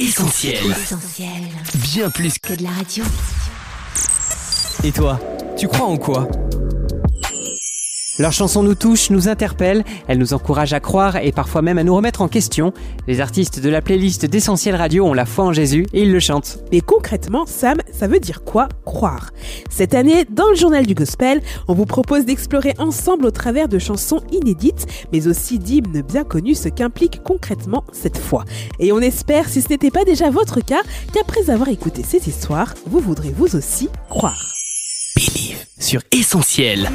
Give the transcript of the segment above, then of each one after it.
Essentiel. Essentiel. Bien plus que... Que de la radio. Et toi, tu crois en quoi? Leurs chansons nous touchent, nous interpellent, elles nous encouragent à croire et parfois même à nous remettre en question. Les artistes de la playlist d'Essentiel Radio ont la foi en Jésus et ils le chantent. Mais concrètement, Sam, ça veut dire quoi croire? Cette année, dans le journal du gospel, on vous propose d'explorer ensemble au travers de chansons inédites, mais aussi d'hymnes bien connus, ce qu'implique concrètement cette foi. Et on espère, si ce n'était pas déjà votre cas, qu'après avoir écouté ces histoires, vous voudrez vous aussi croire. Believe sur Essentiel.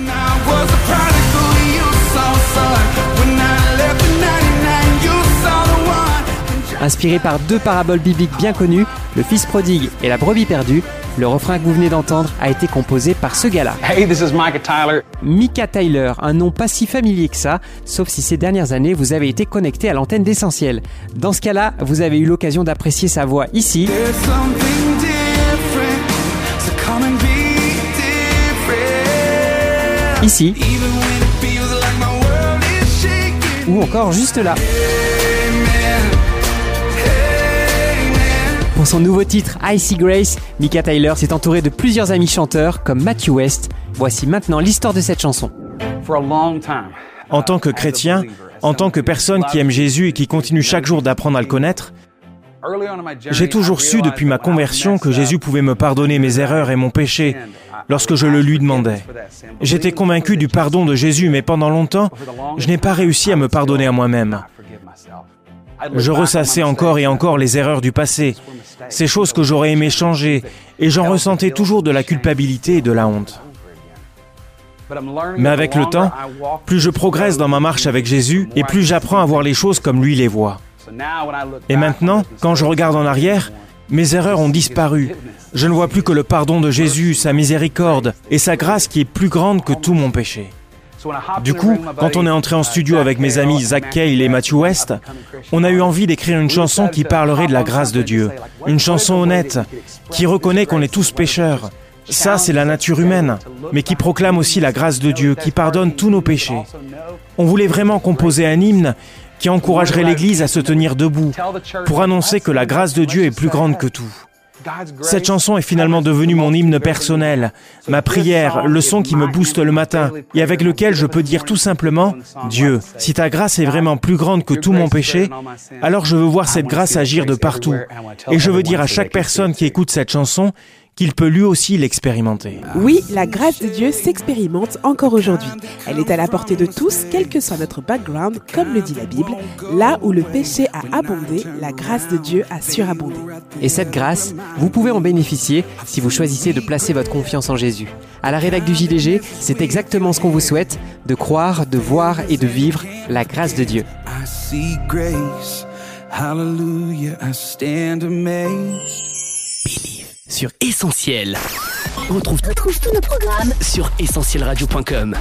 Inspiré par deux paraboles bibliques bien connues, le fils prodigue et la brebis perdue, le refrain que vous venez d'entendre a été composé par ce gars-là. Hey, this is Micah Tyler. Mika Tyler, un nom pas si familier que ça, sauf si ces dernières années vous avez été connecté à l'antenne d'Essentiel. Dans ce cas-là, vous avez eu l'occasion d'apprécier sa voix ici, ici, ou encore juste là. Pour son nouveau titre Icy Grace, Mika Tyler s'est entouré de plusieurs amis chanteurs comme Matthew West. Voici maintenant l'histoire de cette chanson. En tant que chrétien, en tant que personne qui aime Jésus et qui continue chaque jour d'apprendre à le connaître, j'ai toujours su depuis ma conversion que Jésus pouvait me pardonner mes erreurs et mon péché lorsque je le lui demandais. J'étais convaincu du pardon de Jésus, mais pendant longtemps, je n'ai pas réussi à me pardonner à moi-même. Je ressassais encore et encore les erreurs du passé, ces choses que j'aurais aimé changer, et j'en ressentais toujours de la culpabilité et de la honte. Mais avec le temps, plus je progresse dans ma marche avec Jésus, et plus j'apprends à voir les choses comme lui les voit. Et maintenant, quand je regarde en arrière, mes erreurs ont disparu. Je ne vois plus que le pardon de Jésus, sa miséricorde et sa grâce qui est plus grande que tout mon péché. Du coup, quand on est entré en studio avec mes amis Zach Cale et Matthew West, on a eu envie d'écrire une chanson qui parlerait de la grâce de Dieu. Une chanson honnête, qui reconnaît qu'on est tous pécheurs. Ça, c'est la nature humaine, mais qui proclame aussi la grâce de Dieu, qui pardonne tous nos péchés. On voulait vraiment composer un hymne qui encouragerait l'Église à se tenir debout pour annoncer que la grâce de Dieu est plus grande que tout. Cette chanson est finalement devenue mon hymne personnel, ma prière, le son qui me booste le matin et avec lequel je peux dire tout simplement, Dieu, si ta grâce est vraiment plus grande que tout mon péché, alors je veux voir cette grâce agir de partout. Et je veux dire à chaque personne qui écoute cette chanson qu'il peut lui aussi l'expérimenter. Oui, la grâce de Dieu s'expérimente encore aujourd'hui. Elle est à la portée de tous, quel que soit notre background, comme le dit la Bible. Là où le péché a abondé, la grâce de Dieu a surabondé. Et cette grâce, vous pouvez en bénéficier si vous choisissez de placer votre confiance en Jésus. À la rédac du JDG, c'est exactement ce qu'on vous souhaite, de croire, de voir et de vivre la grâce de Dieu. I see grace. Hallelujah, I stand amazed. Sur Essentiel. On retrouve tous nos programmes sur essentielradio.com.